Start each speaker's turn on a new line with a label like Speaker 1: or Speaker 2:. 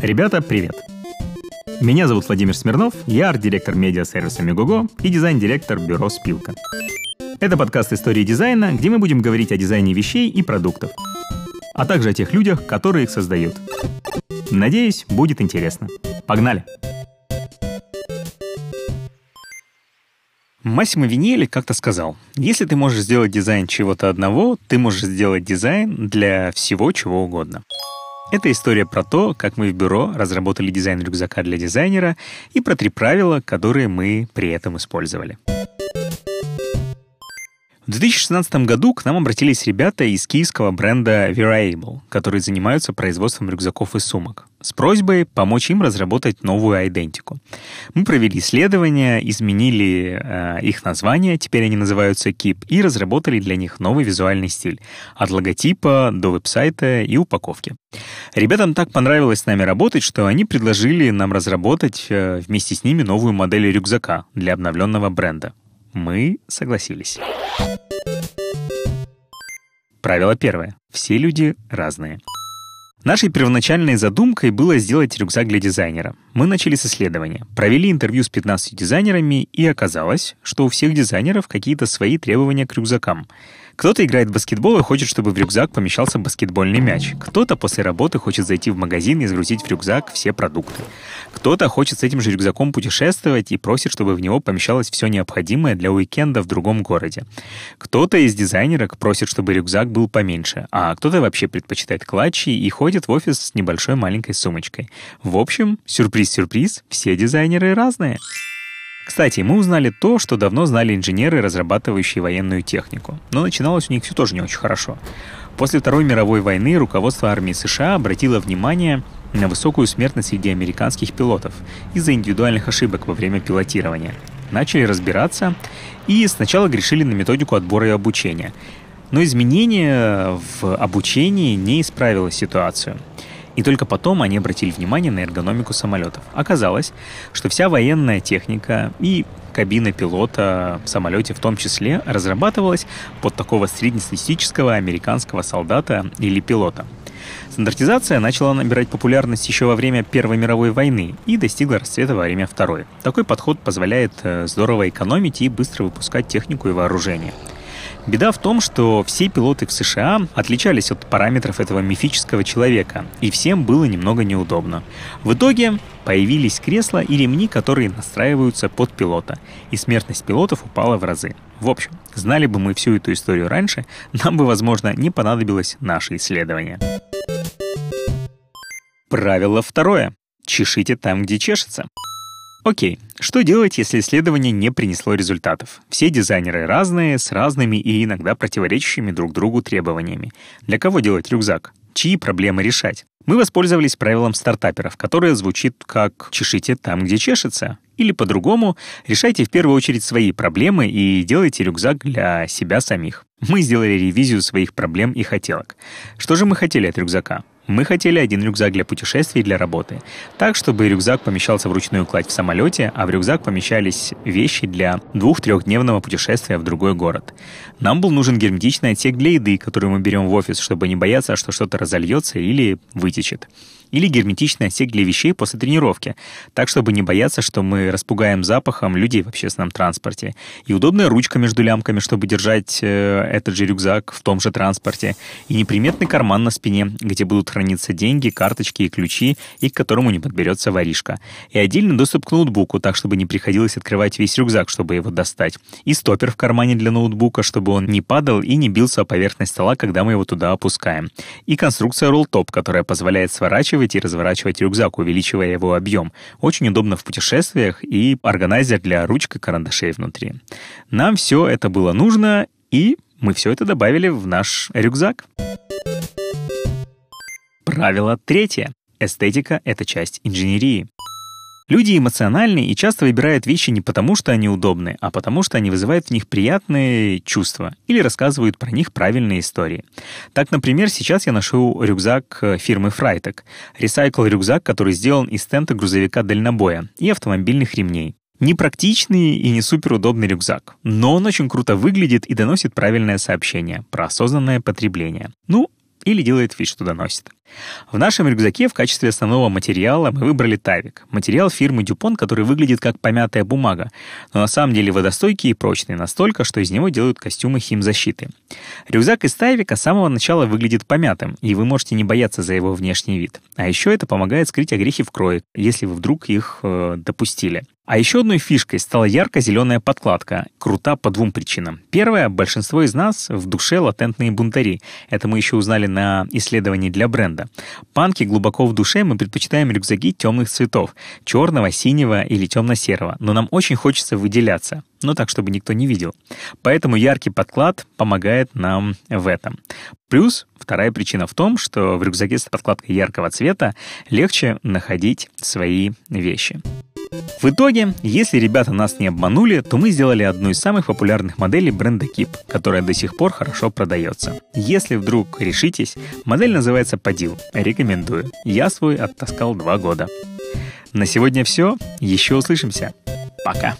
Speaker 1: Ребята, привет! Меня зовут Владимир Смирнов, я арт-директор медиа-сервиса Megogo и дизайн-директор бюро «Спилка». Это подкаст истории дизайна, где мы будем говорить о дизайне вещей и продуктов, а также о тех людях, которые их создают. Надеюсь, будет интересно. Погнали! Массимо Виньели как-то сказал, если ты можешь сделать дизайн чего-то одного, ты можешь сделать дизайн для всего чего угодно. Это история про то, как мы в бюро разработали дизайн рюкзака для дизайнера и про три правила, которые мы при этом использовали. В 2016 году к нам обратились ребята из киевского бренда Variable, которые занимаются производством рюкзаков и сумок, с просьбой помочь им разработать новую идентику. Мы провели исследования, изменили э, их название, теперь они называются Keep, и разработали для них новый визуальный стиль, от логотипа до веб-сайта и упаковки. Ребятам так понравилось с нами работать, что они предложили нам разработать э, вместе с ними новую модель рюкзака для обновленного бренда. Мы согласились. Правило первое. Все люди разные. Нашей первоначальной задумкой было сделать рюкзак для дизайнера. Мы начали с исследования, провели интервью с 15 дизайнерами, и оказалось, что у всех дизайнеров какие-то свои требования к рюкзакам. Кто-то играет в баскетбол и хочет, чтобы в рюкзак помещался баскетбольный мяч. Кто-то после работы хочет зайти в магазин и загрузить в рюкзак все продукты. Кто-то хочет с этим же рюкзаком путешествовать и просит, чтобы в него помещалось все необходимое для уикенда в другом городе. Кто-то из дизайнерок просит, чтобы рюкзак был поменьше, а кто-то вообще предпочитает клатчи и ходит в офис с небольшой маленькой сумочкой. В общем, сюрприз-сюрприз, все дизайнеры разные. Кстати, мы узнали то, что давно знали инженеры, разрабатывающие военную технику. Но начиналось у них все тоже не очень хорошо. После Второй мировой войны руководство армии США обратило внимание на высокую смертность среди американских пилотов из-за индивидуальных ошибок во время пилотирования. Начали разбираться и сначала грешили на методику отбора и обучения. Но изменение в обучении не исправило ситуацию. И только потом они обратили внимание на эргономику самолетов. Оказалось, что вся военная техника и кабина пилота в самолете в том числе разрабатывалась под такого среднестатистического американского солдата или пилота. Стандартизация начала набирать популярность еще во время Первой мировой войны и достигла расцвета во время Второй. Такой подход позволяет э, здорово экономить и быстро выпускать технику и вооружение. Беда в том, что все пилоты в США отличались от параметров этого мифического человека, и всем было немного неудобно. В итоге появились кресла и ремни, которые настраиваются под пилота, и смертность пилотов упала в разы. В общем, знали бы мы всю эту историю раньше, нам бы, возможно, не понадобилось наше исследование. Правило второе. Чешите там, где чешется. Окей, что делать, если исследование не принесло результатов? Все дизайнеры разные, с разными и иногда противоречащими друг другу требованиями. Для кого делать рюкзак? Чьи проблемы решать? Мы воспользовались правилом стартаперов, которое звучит как «чешите там, где чешется». Или по-другому, решайте в первую очередь свои проблемы и делайте рюкзак для себя самих. Мы сделали ревизию своих проблем и хотелок. Что же мы хотели от рюкзака? Мы хотели один рюкзак для путешествий и для работы. Так, чтобы рюкзак помещался в ручную кладь в самолете, а в рюкзак помещались вещи для двух-трехдневного путешествия в другой город. Нам был нужен герметичный отсек для еды, который мы берем в офис, чтобы не бояться, что что-то разольется или вытечет или герметичный отсек для вещей после тренировки, так, чтобы не бояться, что мы распугаем запахом людей в общественном транспорте. И удобная ручка между лямками, чтобы держать э, этот же рюкзак в том же транспорте. И неприметный карман на спине, где будут храниться деньги, карточки и ключи, и к которому не подберется воришка. И отдельный доступ к ноутбуку, так, чтобы не приходилось открывать весь рюкзак, чтобы его достать. И стопер в кармане для ноутбука, чтобы он не падал и не бился о поверхность стола, когда мы его туда опускаем. И конструкция Rolltop, которая позволяет сворачивать и разворачивать рюкзак, увеличивая его объем. Очень удобно в путешествиях и органайзер для ручек и карандашей внутри. Нам все это было нужно, и мы все это добавили в наш рюкзак. Правило третье. Эстетика — это часть инженерии. Люди эмоциональны и часто выбирают вещи не потому, что они удобны, а потому, что они вызывают в них приятные чувства или рассказывают про них правильные истории. Так, например, сейчас я ношу рюкзак э, фирмы Freitag. Ресайкл рюкзак, который сделан из стента грузовика дальнобоя и автомобильных ремней. Непрактичный и не суперудобный рюкзак, но он очень круто выглядит и доносит правильное сообщение про осознанное потребление. Ну, или делает вид, что доносит. В нашем рюкзаке в качестве основного материала мы выбрали Тавик. Материал фирмы Дюпон, который выглядит как помятая бумага, но на самом деле водостойкий и прочный настолько, что из него делают костюмы химзащиты. Рюкзак из Тавика с самого начала выглядит помятым, и вы можете не бояться за его внешний вид. А еще это помогает скрыть огрехи в крое, если вы вдруг их э, допустили. А еще одной фишкой стала ярко-зеленая подкладка. Крута по двум причинам. Первое, большинство из нас в душе латентные бунтари. Это мы еще узнали на исследовании для бренда. Панки глубоко в душе мы предпочитаем рюкзаки темных цветов. Черного, синего или темно-серого. Но нам очень хочется выделяться. Ну так, чтобы никто не видел. Поэтому яркий подклад помогает нам в этом. Плюс вторая причина в том, что в рюкзаке с подкладкой яркого цвета легче находить свои вещи. В итоге, если ребята нас не обманули, то мы сделали одну из самых популярных моделей бренда Keep, которая до сих пор хорошо продается. Если вдруг решитесь, модель называется Падил. Рекомендую. Я свой оттаскал два года. На сегодня все. Еще услышимся. Пока.